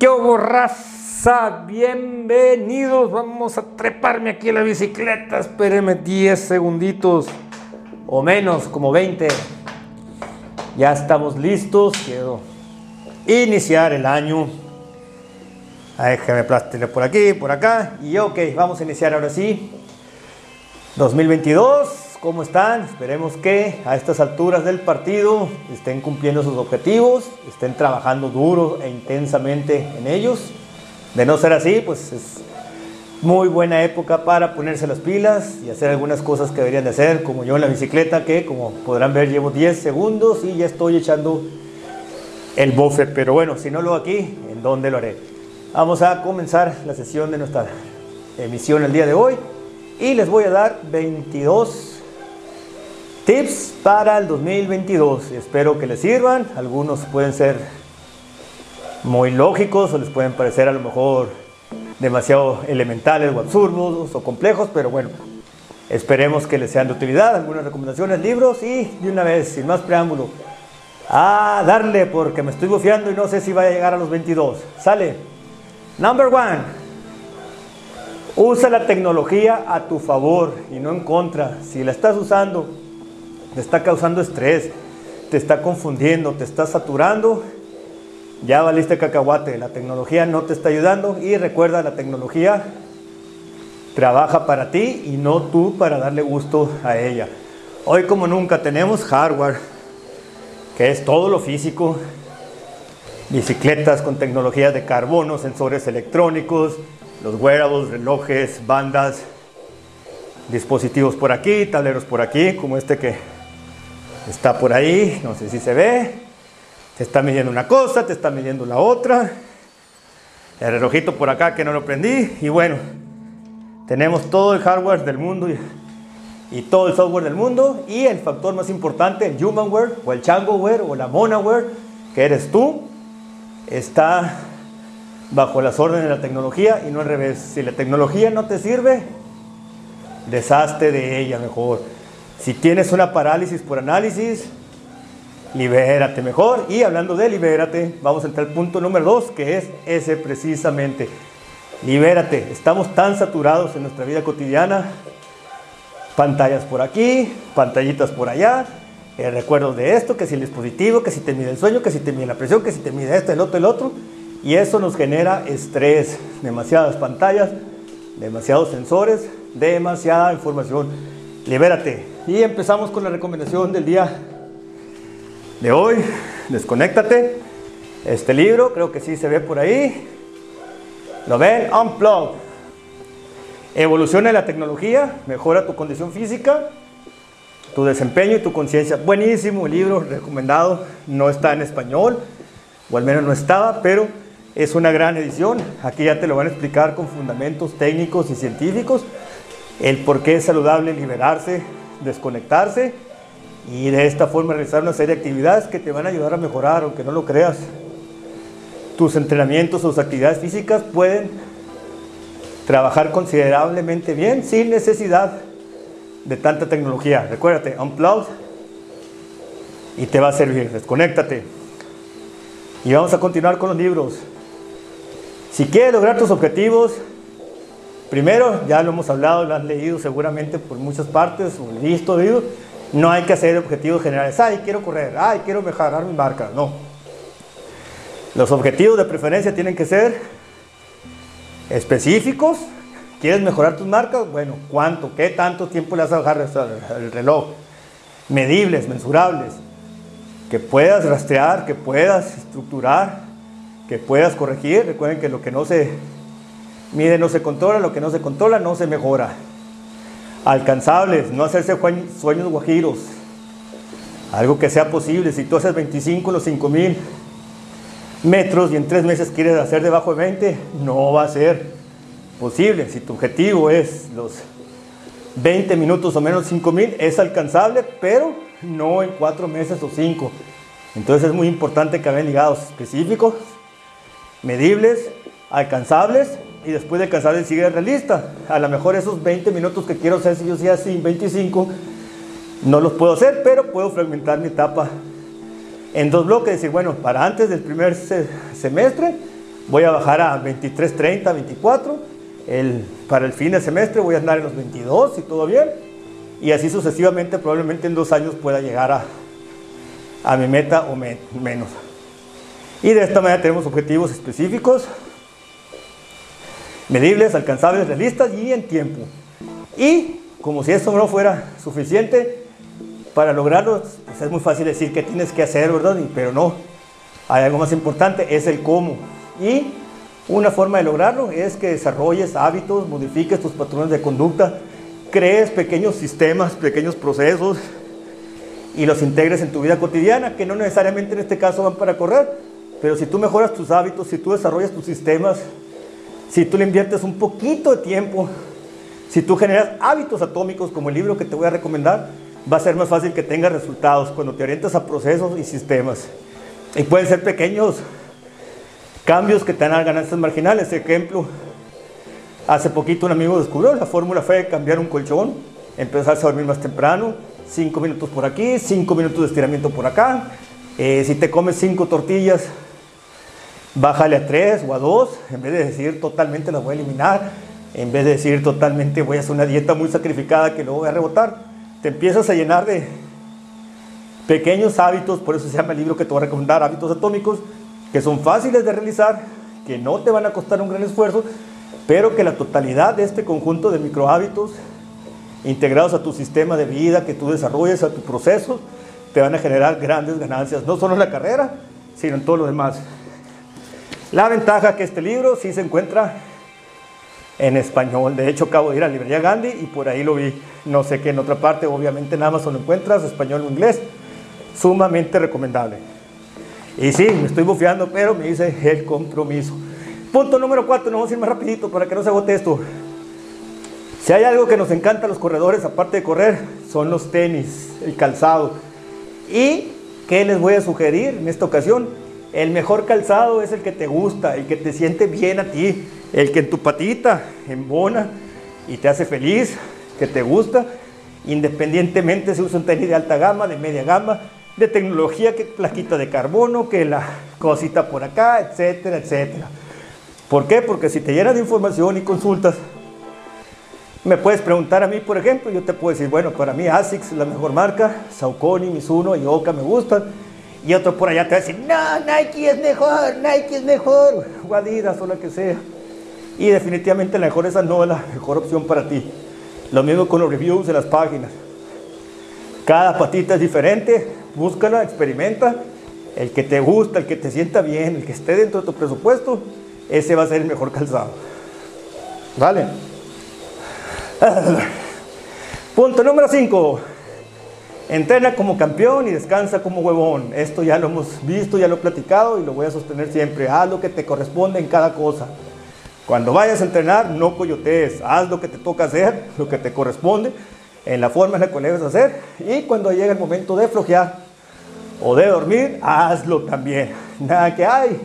¿Qué borraza? Bienvenidos. Vamos a treparme aquí en la bicicleta. Espérenme 10 segunditos o menos, como 20. Ya estamos listos. Quiero iniciar el año. Déjame plástere por aquí, por acá. Y ok, vamos a iniciar ahora sí. 2022. ¿Cómo están? Esperemos que a estas alturas del partido estén cumpliendo sus objetivos, estén trabajando duro e intensamente en ellos. De no ser así, pues es muy buena época para ponerse las pilas y hacer algunas cosas que deberían de hacer, como yo en la bicicleta, que como podrán ver llevo 10 segundos y ya estoy echando el buffer. Pero bueno, si no lo hago aquí, ¿en dónde lo haré? Vamos a comenzar la sesión de nuestra emisión el día de hoy y les voy a dar 22 Tips para el 2022. Espero que les sirvan. Algunos pueden ser muy lógicos o les pueden parecer a lo mejor demasiado elementales o absurdos o complejos, pero bueno, esperemos que les sean de utilidad. Algunas recomendaciones, libros y de una vez, sin más preámbulo, a darle porque me estoy bufeando y no sé si va a llegar a los 22. Sale. Number one. Usa la tecnología a tu favor y no en contra. Si la estás usando te está causando estrés, te está confundiendo, te está saturando, ya valiste cacahuate, la tecnología no te está ayudando. Y recuerda, la tecnología trabaja para ti y no tú para darle gusto a ella. Hoy como nunca tenemos hardware, que es todo lo físico, bicicletas con tecnología de carbono, sensores electrónicos, los wearables, relojes, bandas, dispositivos por aquí, tableros por aquí, como este que está por ahí, no sé si se ve, te está midiendo una cosa, te está midiendo la otra, el relojito por acá que no lo prendí y bueno, tenemos todo el hardware del mundo y, y todo el software del mundo y el factor más importante, el humanware o el changoware o la monaware, que eres tú, está bajo las órdenes de la tecnología y no al revés. Si la tecnología no te sirve, deshazte de ella mejor. Si tienes una parálisis por análisis, libérate mejor. Y hablando de libérate, vamos a entrar al punto número dos, que es ese precisamente. Libérate. Estamos tan saturados en nuestra vida cotidiana. Pantallas por aquí, pantallitas por allá. Eh, recuerdos de esto, que si el dispositivo, que si te mide el sueño, que si te mide la presión, que si te mide esto, el otro, el otro. Y eso nos genera estrés. Demasiadas pantallas, demasiados sensores, demasiada información. Libérate. Y empezamos con la recomendación del día de hoy. Desconéctate. Este libro, creo que sí se ve por ahí. ¿Lo ven? Unplug. Evoluciona la tecnología, mejora tu condición física, tu desempeño y tu conciencia. Buenísimo libro, recomendado. No está en español, o al menos no estaba, pero es una gran edición. Aquí ya te lo van a explicar con fundamentos técnicos y científicos. El por qué es saludable liberarse desconectarse y de esta forma realizar una serie de actividades que te van a ayudar a mejorar, aunque no lo creas. Tus entrenamientos o tus actividades físicas pueden trabajar considerablemente bien sin necesidad de tanta tecnología. Recuérdate, unplug y te va a servir. Desconéctate. Y vamos a continuar con los libros. Si quieres lograr tus objetivos, Primero, ya lo hemos hablado, lo has leído seguramente por muchas partes, o visto, oído. No hay que hacer objetivos generales. Ay, quiero correr. Ay, quiero mejorar mi marca. No. Los objetivos de preferencia tienen que ser específicos. ¿Quieres mejorar tus marcas? Bueno, ¿cuánto? ¿Qué tanto tiempo le vas a bajar el reloj? Medibles, mensurables. Que puedas rastrear, que puedas estructurar, que puedas corregir. Recuerden que lo que no se Mide, no se controla, lo que no se controla no se mejora. Alcanzables, no hacerse sueños guajiros. Algo que sea posible. Si tú haces 25 los 5000 metros y en tres meses quieres hacer debajo de 20, no va a ser posible. Si tu objetivo es los 20 minutos o menos 5000, es alcanzable, pero no en cuatro meses o cinco. Entonces es muy importante que hagan ligados específicos, medibles, alcanzables y después de cansar sigue realista. A lo mejor esos 20 minutos que quiero hacer, si yo sea así, 25, no los puedo hacer, pero puedo fragmentar mi etapa en dos bloques. Decir, bueno, para antes del primer semestre voy a bajar a 23, 30, 24. El, para el fin de semestre voy a andar en los 22, si todo bien. Y así sucesivamente, probablemente en dos años pueda llegar a, a mi meta o menos. Y de esta manera tenemos objetivos específicos, medibles, alcanzables, realistas y en tiempo. Y como si eso no fuera suficiente, para lograrlo pues es muy fácil decir qué tienes que hacer, ¿verdad? pero no, hay algo más importante, es el cómo. Y una forma de lograrlo es que desarrolles hábitos, modifiques tus patrones de conducta, crees pequeños sistemas, pequeños procesos y los integres en tu vida cotidiana, que no necesariamente en este caso van para correr, pero si tú mejoras tus hábitos, si tú desarrollas tus sistemas, si tú le inviertes un poquito de tiempo, si tú generas hábitos atómicos como el libro que te voy a recomendar, va a ser más fácil que tengas resultados cuando te orientas a procesos y sistemas. Y pueden ser pequeños cambios que te dan ganancias marginales. Ejemplo, hace poquito un amigo descubrió la fórmula fue cambiar un colchón, empezarse a dormir más temprano, 5 minutos por aquí, 5 minutos de estiramiento por acá. Eh, si te comes 5 tortillas, bájale a 3 o a 2, en vez de decir totalmente las voy a eliminar, en vez de decir totalmente voy a hacer una dieta muy sacrificada que luego voy a rebotar, te empiezas a llenar de pequeños hábitos, por eso se llama el libro que te voy a recomendar, hábitos atómicos, que son fáciles de realizar, que no te van a costar un gran esfuerzo, pero que la totalidad de este conjunto de micro hábitos integrados a tu sistema de vida que tú desarrolles, a tu proceso, te van a generar grandes ganancias, no solo en la carrera, sino en todo lo demás. La ventaja que este libro sí se encuentra en español. De hecho, acabo de ir a la librería Gandhi y por ahí lo vi. No sé qué en otra parte, obviamente en Amazon lo encuentras, español o inglés. Sumamente recomendable. Y sí, me estoy bufeando, pero me dice el compromiso. Punto número cuatro, nos vamos a ir más rapidito para que no se agote esto. Si hay algo que nos encanta a los corredores, aparte de correr, son los tenis, el calzado. ¿Y qué les voy a sugerir en esta ocasión? El mejor calzado es el que te gusta, el que te siente bien a ti, el que en tu patita embona y te hace feliz, que te gusta, independientemente si usa un tenis de alta gama, de media gama, de tecnología, que plaquita de carbono, que la cosita por acá, etcétera, etcétera. ¿Por qué? Porque si te llenas de información y consultas, me puedes preguntar a mí, por ejemplo, yo te puedo decir, bueno, para mí ASICS es la mejor marca, Saucony, Mizuno y Oka me gustan. Y otro por allá te va a decir, no, Nike es mejor, Nike es mejor, o Adidas o lo que sea. Y definitivamente la mejor esa no es la mejor opción para ti. Lo mismo con los reviews de las páginas. Cada patita es diferente, búscala, experimenta. El que te gusta, el que te sienta bien, el que esté dentro de tu presupuesto, ese va a ser el mejor calzado. ¿Vale? Punto número 5. Entrena como campeón y descansa como huevón. Esto ya lo hemos visto, ya lo he platicado y lo voy a sostener siempre. Haz lo que te corresponde en cada cosa. Cuando vayas a entrenar, no coyotees. Haz lo que te toca hacer, lo que te corresponde, en la forma en la que debes hacer. Y cuando llegue el momento de flojear o de dormir, hazlo también. Nada que hay.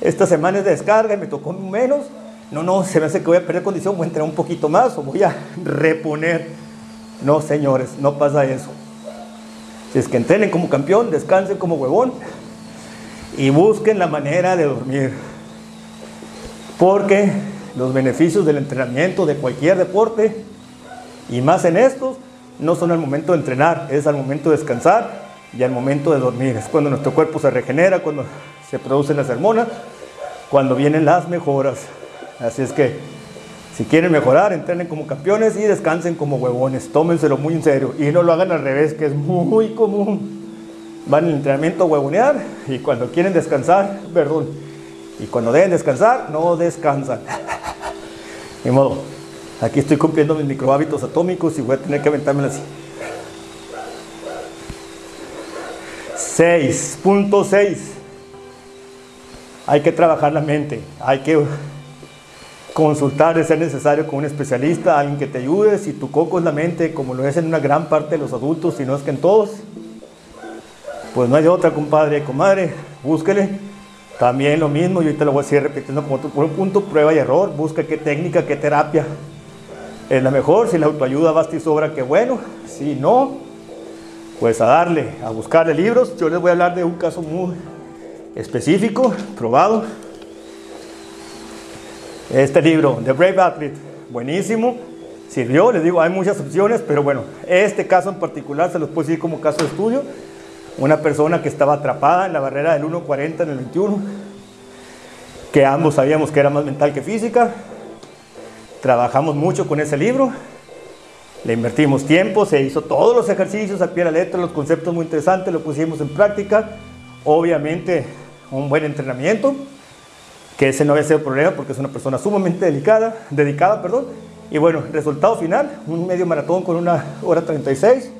Esta semana es de descarga y me tocó menos. No, no, se me hace que voy a perder condición, voy a entrenar un poquito más o voy a reponer no, señores, no pasa eso. Si es que entrenen como campeón, descansen como huevón y busquen la manera de dormir. Porque los beneficios del entrenamiento de cualquier deporte, y más en estos, no son al momento de entrenar, es al momento de descansar y al momento de dormir. Es cuando nuestro cuerpo se regenera, cuando se producen las hormonas, cuando vienen las mejoras. Así es que si quieren mejorar, entrenen como campeones y descansen como huevones. Tómenselo muy en serio y no lo hagan al revés, que es muy común. Van al entrenamiento a huevonear y cuando quieren descansar, perdón, y cuando deben descansar, no descansan. Ni modo, aquí estoy cumpliendo mis micro hábitos atómicos y voy a tener que aventármelo así. 6.6 Hay que trabajar la mente, hay que consultar de ser necesario con un especialista, alguien que te ayude. Si tu coco es la mente, como lo es en una gran parte de los adultos, si no es que en todos, pues no hay otra, compadre, comadre, búsquele. También lo mismo, yo te lo voy a decir repitiendo como tu un punto, prueba y error, busca qué técnica, qué terapia es la mejor. Si la autoayuda basta y sobra, qué bueno. Si no, pues a darle, a buscarle libros. Yo les voy a hablar de un caso muy específico, probado Este libro, The Brave Athlete, buenísimo, sirvió, les digo, hay muchas opciones, pero bueno, este caso en particular se los puedo decir como caso de estudio. Una persona que estaba atrapada en la barrera del 1.40 en el 21, que ambos sabíamos que era más mental que física. Trabajamos mucho con ese libro, le invertimos tiempo, se hizo todos los ejercicios a pie de la letra, los conceptos muy interesantes, lo pusimos en práctica. Obviamente, un buen entrenamiento que ese no había sido problema porque es una persona sumamente delicada, dedicada, perdón. Y bueno, resultado final, un medio maratón con una hora 36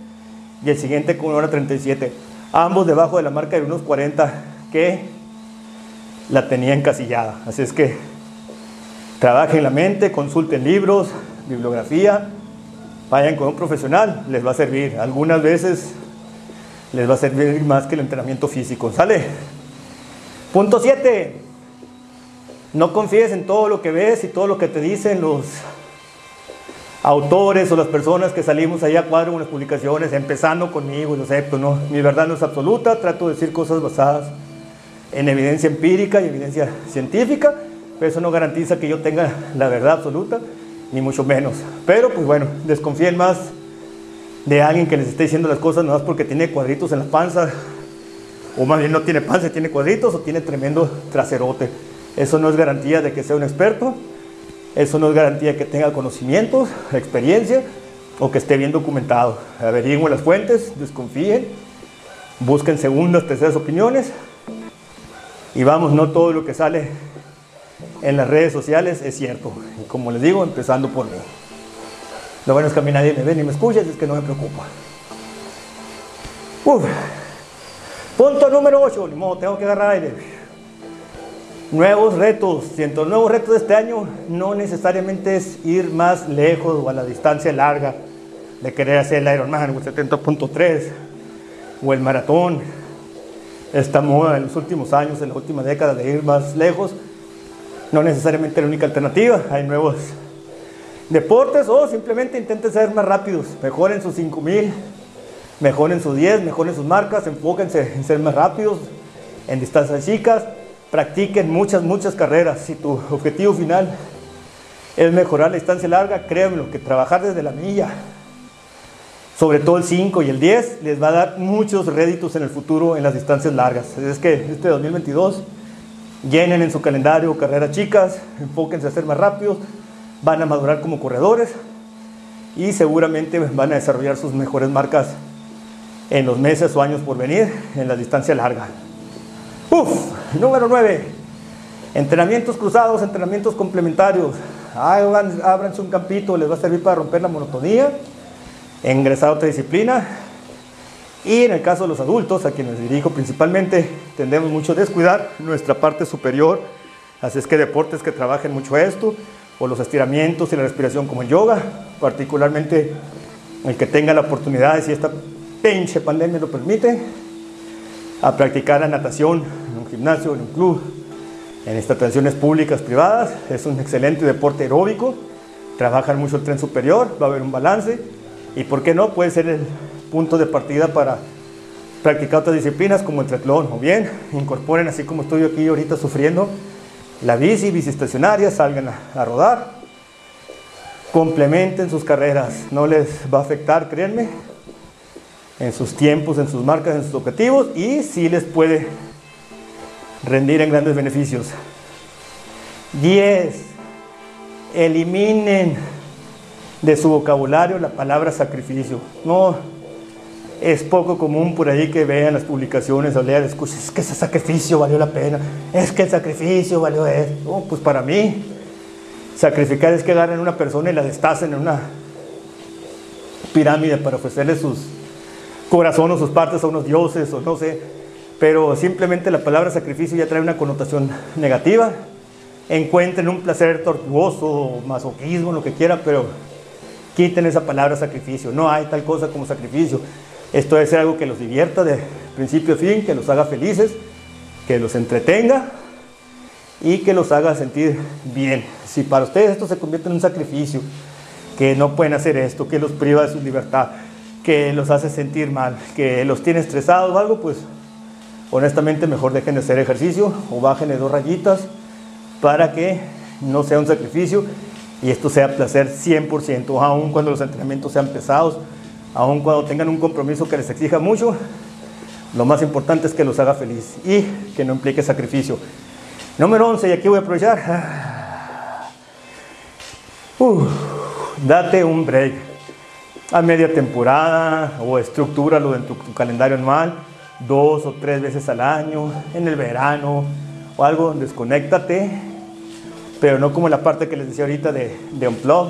y el siguiente con una hora 37. Ambos debajo de la marca de unos 40 que la tenía encasillada. Así es que trabajen la mente, consulten libros, bibliografía, vayan con un profesional, les va a servir. Algunas veces les va a servir más que el entrenamiento físico. ¿Sale? Punto 7. No confíes en todo lo que ves y todo lo que te dicen los autores o las personas que salimos ahí a cuadro en las publicaciones, empezando conmigo, lo acepto, ¿no? Mi verdad no es absoluta, trato de decir cosas basadas en evidencia empírica y evidencia científica, pero eso no garantiza que yo tenga la verdad absoluta, ni mucho menos. Pero pues bueno, desconfíen más de alguien que les esté diciendo las cosas no más porque tiene cuadritos en la panza, o más bien no tiene panza, tiene cuadritos, o tiene tremendo traserote. Eso no es garantía de que sea un experto, eso no es garantía de que tenga conocimientos, experiencia o que esté bien documentado. Averigüen las fuentes, desconfíen, busquen segundas, terceras opiniones y vamos, no todo lo que sale en las redes sociales es cierto. Y como les digo, empezando por mí. Lo bueno es que a mí nadie me ve ni me escucha, es que no me preocupa. Punto número 8, ni modo, tengo que agarrar aire. Nuevos retos. Siento, nuevos retos de este año no necesariamente es ir más lejos o a la distancia larga de querer hacer el Ironman o el 70.3 o el maratón. Esta moda en los últimos años, en la última década de ir más lejos, no necesariamente la única alternativa. Hay nuevos deportes o simplemente intenten ser más rápidos. Mejoren sus 5000, mejoren sus 10, mejoren sus marcas, enfóquense en ser más rápidos en distancias chicas practiquen muchas, muchas carreras. Si tu objetivo final es mejorar la distancia larga, créanme que trabajar desde la milla, sobre todo el 5 y el 10, les va a dar muchos réditos en el futuro en las distancias largas. Es que este 2022 llenen en su calendario carreras chicas, enfóquense a ser más rápidos, van a madurar como corredores y seguramente van a desarrollar sus mejores marcas en los meses o años por venir en la distancia larga. Uf, número 9. Entrenamientos cruzados, entrenamientos complementarios. Ábranse un campito, les va a servir para romper la monotonía, ingresar a otra disciplina. Y en el caso de los adultos, a quienes dirijo principalmente, tendemos mucho a descuidar nuestra parte superior. Así es que deportes que trabajen mucho esto, o los estiramientos y la respiración como el yoga, particularmente el que tenga la oportunidad, si esta pinche pandemia lo permite, a practicar la natación en un gimnasio, en un club, en estaciones públicas, privadas. Es un excelente deporte aeróbico. Trabajan mucho el tren superior, va a haber un balance. Y por qué no, puede ser el punto de partida para practicar otras disciplinas como el triatlón. O bien, incorporen, así como estoy aquí ahorita sufriendo, la bici, bici estacionaria, salgan a, a rodar. Complementen sus carreras, no les va a afectar, créanme, en sus tiempos, en sus marcas, en sus objetivos y sí les puede rendir en grandes beneficios. 10. Eliminen de su vocabulario la palabra sacrificio. No, es poco común por ahí que vean las publicaciones o lean, escuchen, es que ese sacrificio valió la pena, es que el sacrificio valió eso. pues para mí, sacrificar es que agarren a una persona y la destacen en una pirámide para ofrecerle sus corazón o sus partes a unos dioses o no sé, pero simplemente la palabra sacrificio ya trae una connotación negativa. Encuentren un placer tortuoso, masoquismo, lo que quiera, pero quiten esa palabra sacrificio. No hay tal cosa como sacrificio. Esto debe ser algo que los divierta de principio a fin, que los haga felices, que los entretenga y que los haga sentir bien. Si para ustedes esto se convierte en un sacrificio, que no pueden hacer esto, que los priva de su libertad, que los hace sentir mal, que los tiene estresados o algo, pues honestamente mejor dejen de hacer ejercicio o bajen de dos rayitas para que no sea un sacrificio y esto sea placer 100%, aun cuando los entrenamientos sean pesados, aun cuando tengan un compromiso que les exija mucho, lo más importante es que los haga feliz y que no implique sacrificio. Número 11, y aquí voy a aprovechar. date un break a media temporada o estructúralo en tu, tu calendario anual, dos o tres veces al año, en el verano o algo, desconéctate, pero no como la parte que les decía ahorita de, de unplug.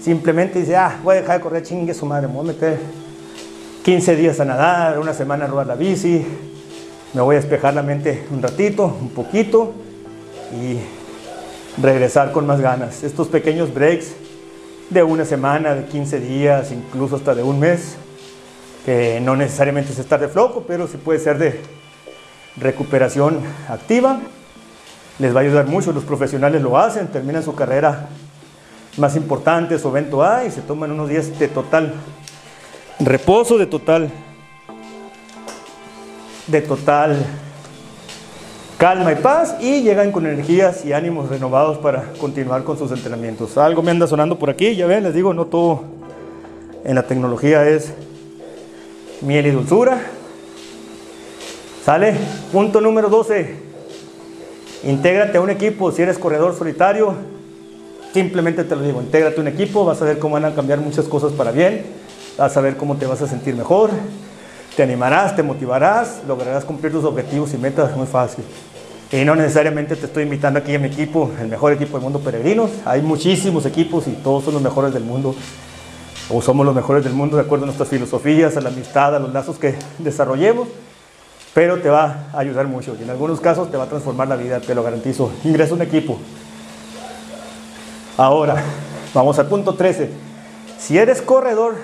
Simplemente dice, ah, voy a dejar de correr chingue su madre, me voy a meter 15 días a nadar, una semana a robar la bici, me voy a despejar la mente un ratito, un poquito y regresar con más ganas. Estos pequeños breaks de una semana, de 15 días, incluso hasta de un mes, que no necesariamente es estar de flojo, pero sí puede ser de recuperación activa. Les va a ayudar mucho, los profesionales lo hacen, terminan su carrera más importante, su evento A, y se toman unos días de total reposo de total, de total calma y paz y llegan con energías y ánimos renovados para continuar con sus entrenamientos. Algo me anda sonando por aquí, ya ven, les digo, no todo en la tecnología es miel y dulzura. ¿Sale? Punto número 12. Intégrate a un equipo. Si eres corredor solitario, simplemente te lo digo, intégrate a un equipo, vas a ver cómo van a cambiar muchas cosas para bien vas a ver cómo te vas a sentir mejor, te animarás, te motivarás, lograrás cumplir tus objetivos y metas muy fácil. Y no necesariamente te estoy invitando aquí a mi equipo, el mejor equipo del mundo peregrinos. Hay muchísimos equipos y todos son los mejores del mundo. O somos los mejores del mundo de acuerdo a nuestras filosofías, a la amistad, a los lazos que desarrollemos. Pero te va a ayudar mucho y en algunos casos te va a transformar la vida, te lo garantizo. Ingresa a un equipo. Ahora, vamos al punto 13. Si eres corredor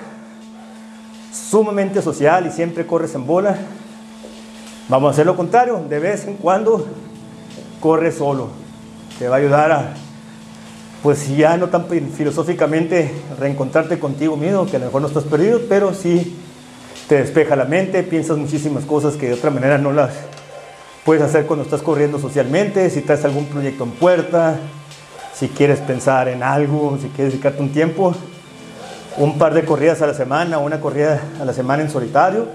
sumamente social y siempre corres en bola. Vamos a hacer lo contrario, de vez en cuando corre solo. Te va a ayudar a, pues ya no tan filosóficamente, reencontrarte contigo mismo, que a lo mejor no estás perdido, pero sí te despeja la mente, piensas muchísimas cosas que de otra manera no las puedes hacer cuando estás corriendo socialmente, si traes algún proyecto en puerta, si quieres pensar en algo, si quieres dedicarte un tiempo, un par de corridas a la semana, una corrida a la semana en solitario,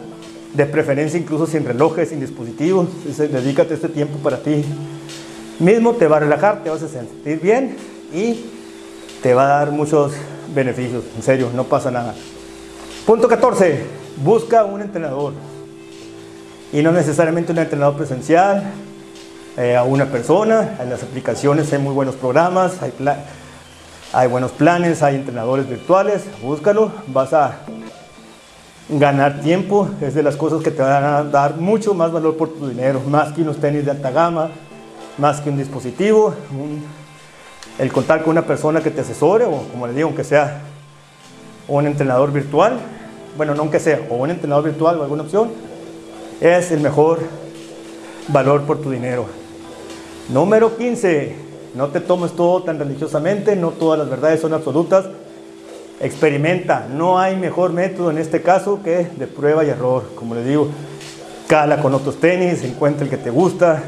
de preferencia incluso sin relojes, sin dispositivos. Dedícate este tiempo para ti mismo, te va a relajar, te vas a sentir bien y te va a dar muchos beneficios. En serio, no pasa nada. Punto 14. Busca un entrenador. Y no necesariamente un entrenador presencial, eh, a una persona. En las aplicaciones hay muy buenos programas, hay buenos planes, hay entrenadores virtuales, búscalo, vas a ganar tiempo, es de las cosas que te van a dar mucho más valor por tu dinero, más que unos tenis de alta gama, más que un dispositivo, el contar con una persona que te asesore o como le digo, aunque sea un entrenador virtual, bueno, no aunque sea, o un entrenador virtual o alguna opción, es el mejor valor por tu dinero. Número 15, no te tomes todo tan religiosamente, no todas las verdades son absolutas. Experimenta, no hay mejor método en este caso que de prueba y error. Como les digo, cala con otros tenis, encuentra el que te gusta,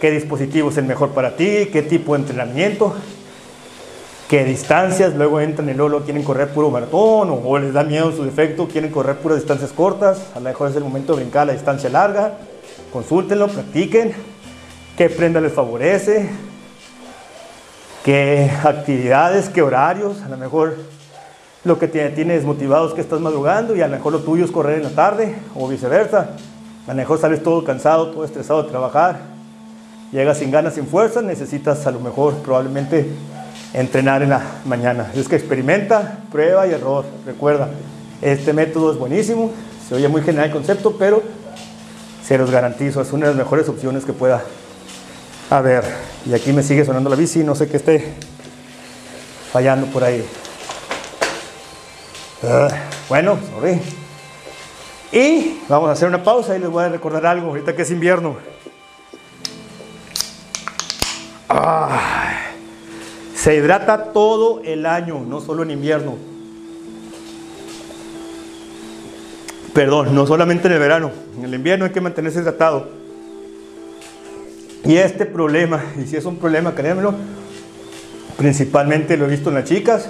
qué dispositivo es el mejor para ti, qué tipo de entrenamiento, qué distancias, luego entran y luego quieren correr puro maratón o, les da miedo su defecto, quieren correr puras distancias cortas, a lo mejor es el momento de brincar la distancia larga, consúltenlo, practiquen, qué prenda les favorece, qué actividades, qué horarios, a lo mejor lo que te tiene desmotivado es que estás madrugando y a lo mejor lo tuyo es correr en la tarde o viceversa. A lo mejor sales todo cansado, todo estresado de trabajar, llegas sin ganas, sin fuerza, necesitas a lo mejor probablemente entrenar en la mañana. Es que experimenta, prueba y error. Recuerda, este método es buenísimo, se oye muy general el concepto, pero se los garantizo, es una de las mejores opciones que pueda a ver, y aquí me sigue sonando la bici, no sé qué esté fallando por ahí. Ah, bueno, sorry. Y vamos a hacer una pausa y les voy a recordar algo, ahorita que es invierno. se hidrata todo el año, no solo en invierno. Perdón, no solamente en el verano. En el invierno hay que mantenerse hidratado. Y este problema, y si es un problema, créanmelo, Principalmente lo he visto en las chicas.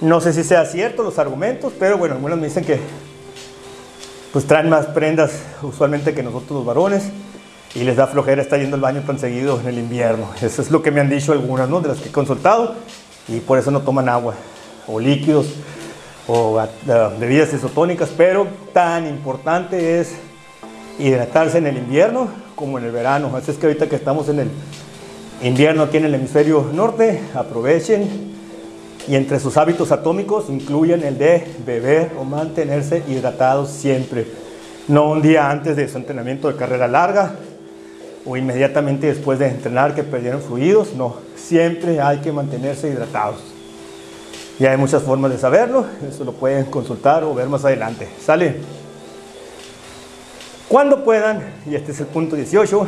No sé si sea cierto los argumentos, pero bueno, algunos me dicen que pues traen más prendas usualmente que nosotros los varones y les da flojera estar yendo al baño tan seguido en el invierno. Eso es lo que me han dicho algunas, ¿no? De las que he consultado y por eso no toman agua o líquidos o uh, bebidas isotónicas, pero tan importante es hidratarse en el invierno como en el verano. Así es que ahorita que estamos en el invierno aquí en el hemisferio norte, aprovechen y entre sus hábitos atómicos incluyen el de beber o mantenerse hidratados siempre. No un día antes de su entrenamiento de carrera larga o inmediatamente después de entrenar que perdieron fluidos, no, siempre hay que mantenerse hidratados. Y hay muchas formas de saberlo, eso lo pueden consultar o ver más adelante. ¿Sale? Cuando puedan, y este es el punto 18,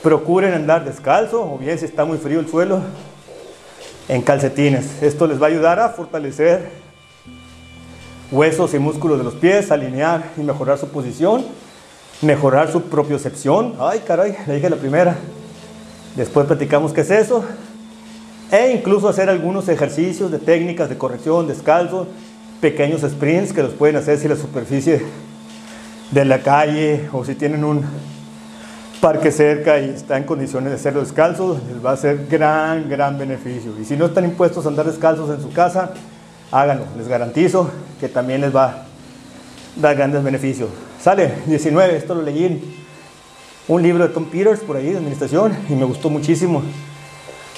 procuren andar descalzo o bien si está muy frío el suelo, en calcetines. Esto les va a ayudar a fortalecer huesos y músculos de los pies, alinear y mejorar su posición, mejorar su propiocepción. Ay, caray, le dije la primera. Después platicamos qué es eso. E incluso hacer algunos ejercicios de técnicas de corrección descalzo, pequeños sprints que los pueden hacer si la superficie de la calle o si tienen un parque cerca y está en condiciones de hacerlo descalzo, les va a ser gran, gran beneficio. Y si no están impuestos a andar descalzos en su casa, háganlo. Les garantizo que también les va a dar grandes beneficios. Sale, 19, esto lo leí en un libro de Tom Peters por ahí de administración y me gustó muchísimo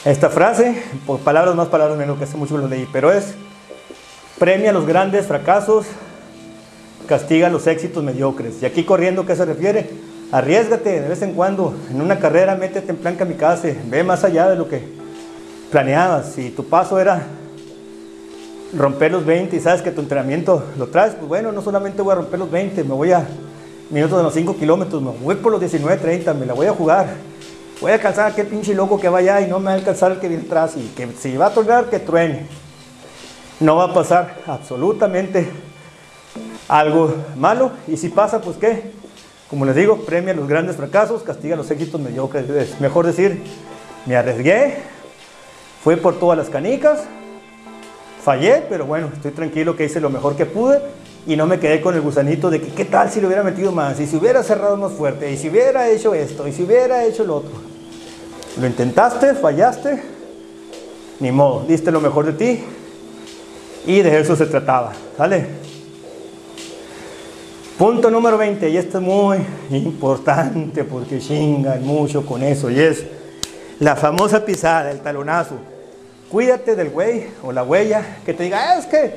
esta frase, por palabras más, palabras menos, que hace mucho lo leí, pero es, premia los grandes fracasos castiga los éxitos mediocres. Y aquí corriendo, ¿qué se refiere? Arriesgate de vez en cuando. En una carrera, métete en plan kamikaze. Ve más allá de lo que planeabas. Si tu paso era romper los 20 y sabes que tu entrenamiento lo traes, pues bueno, no solamente voy a romper los 20, me voy a minutos de los 5 kilómetros, me voy por los 19, 30, me la voy a jugar. Voy a alcanzar a aquel pinche loco que vaya y no me va a alcanzar el que viene atrás. Y que si va a tocar, que truene. No va a pasar absolutamente algo malo. Y si pasa, pues qué. Como les digo, premia los grandes fracasos, castiga los éxitos mediocres. Es mejor decir, me arriesgué, fui por todas las canicas, fallé, pero bueno, estoy tranquilo que hice lo mejor que pude y no me quedé con el gusanito de que qué tal si lo hubiera metido más, y si hubiera cerrado más fuerte, y si hubiera hecho esto, y si hubiera hecho lo otro. Lo intentaste, fallaste, ni modo, diste lo mejor de ti y de eso se trataba. ¿Sale? Punto número 20, y esto es muy importante porque chingan mucho con eso, y es la famosa pisada, el talonazo. Cuídate del güey o la huella que te diga, es que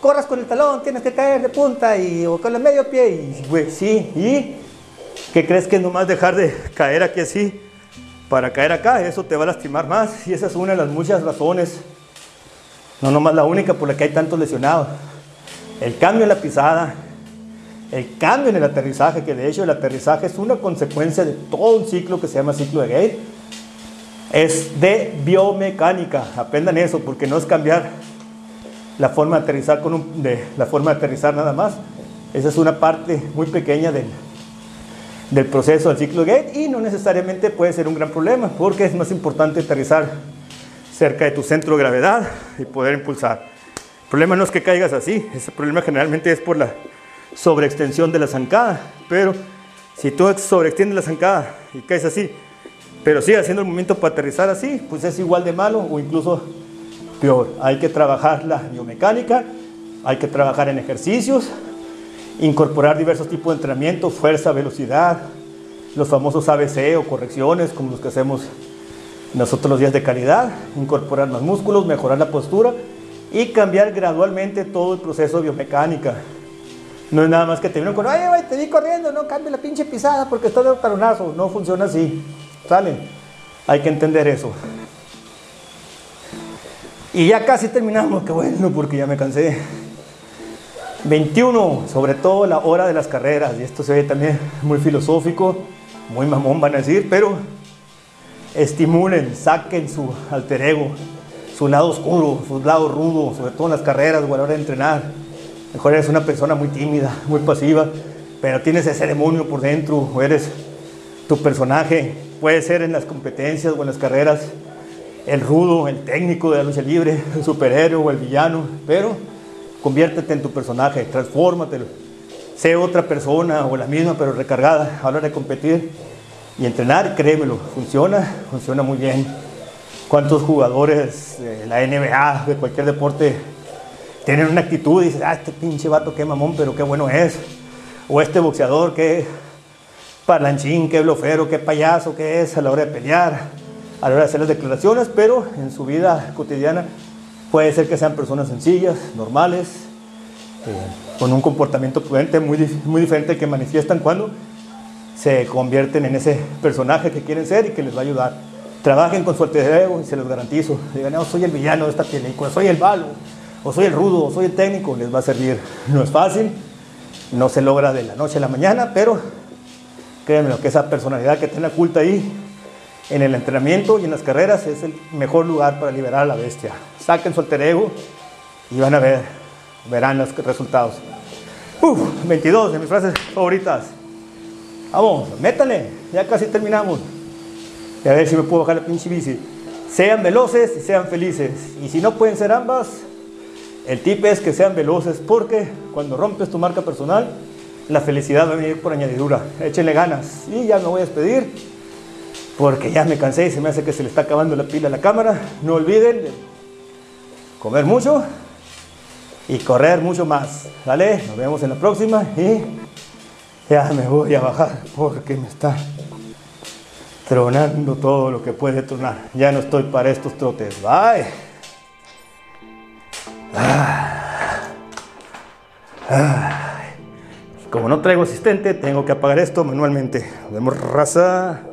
corras con el talón, tienes que caer de punta y, o con el medio pie, y güey, sí, y ¿qué crees que nomás dejar de caer aquí así para caer acá? Eso te va a lastimar más, y esa es una de las muchas razones, no nomás la única por la que hay tantos lesionados. El cambio en la pisada, el cambio en el aterrizaje, que de hecho el aterrizaje es una consecuencia de todo un ciclo que se llama ciclo de Gate, es de biomecánica. Aprendan eso, porque no es cambiar la forma de aterrizar con un, la forma de aterrizar nada más. Esa es una parte muy pequeña del, del proceso del ciclo de Gate y no necesariamente puede ser un gran problema, porque es más importante aterrizar cerca de tu centro de gravedad y poder impulsar. El problema no es que caigas así, ese problema generalmente es por la sobreextensión de la zancada. Pero si tú sobreextiendes la zancada y caes así, pero sigue haciendo el movimiento para aterrizar así, pues es igual de malo o incluso peor. Hay que trabajar la biomecánica, hay que trabajar en ejercicios, incorporar diversos tipos de entrenamiento, fuerza, velocidad, los famosos ABC o correcciones como los que hacemos nosotros los días de calidad, incorporar más músculos, mejorar la postura y cambiar gradualmente todo el proceso biomecánica. No es nada más que te vieron con, ay, güey, te vi corriendo, no cambie la pinche pisada porque está de taronazo. No funciona así. ¿Sale? Hay que entender eso. Y ya casi terminamos, qué bueno, porque ya me cansé. 21, sobre todo la hora de las carreras. Y esto se ve también muy filosófico, muy mamón van a decir, pero estimulen, saquen su alter ego, su lado oscuro, su lado rudo, sobre todo en las carreras o a la hora de entrenar mejor eres una persona muy tímida, muy pasiva, pero tienes ese demonio por dentro, o eres tu personaje, puede ser en las competencias o en las carreras, el rudo, el técnico de la lucha libre, el superhéroe o el villano, pero conviértete en tu personaje, transfórmate, sé otra persona o la misma pero recargada a la hora de competir y entrenar, créemelo, funciona, funciona muy bien. ¿Cuántos jugadores de la NBA, de cualquier deporte, tienen una actitud y dicen, ah, este pinche vato qué mamón, pero qué bueno es? O este boxeador, qué parlanchín, qué blofero, qué payaso, qué es a la hora de pelear, a la hora de hacer las declaraciones, pero en su vida cotidiana puede ser que sean personas sencillas, normales, eh, con un comportamiento prudente muy, muy diferente que manifiestan cuando se convierten en ese personaje que quieren ser y que les va a ayudar. Trabajen con su alter ego y se los garantizo. Digan, no, soy el villano de esta película, soy el malo, o soy el rudo, o soy el técnico, les va a servir. No es fácil, no se logra de la noche a la mañana, pero créanme que esa personalidad que tiene oculta ahí en el entrenamiento y en las carreras es el mejor lugar para liberar a la bestia. Saquen su alter ego y van a ver, verán los resultados. Uf, 22 de mis frases favoritas. Vamos, métale, ya casi terminamos. Y a ver si me puedo bajar la pinche bici. Sean veloces y sean felices. Y si no pueden ser ambas, el tip es que sean veloces porque cuando rompes tu marca personal, la felicidad va a venir por añadidura. Échenle ganas. Y ya me voy a despedir porque ya me cansé y se me hace que se le está acabando la pila a la cámara. No olviden comer mucho y correr mucho más. ¿Vale? Nos vemos en la próxima y ya me voy a bajar porque me está tronando todo lo que puede tronar. Ya no estoy para estos trotes. Bye. Como no traigo asistente, tengo que apagar esto manualmente. Nos raza.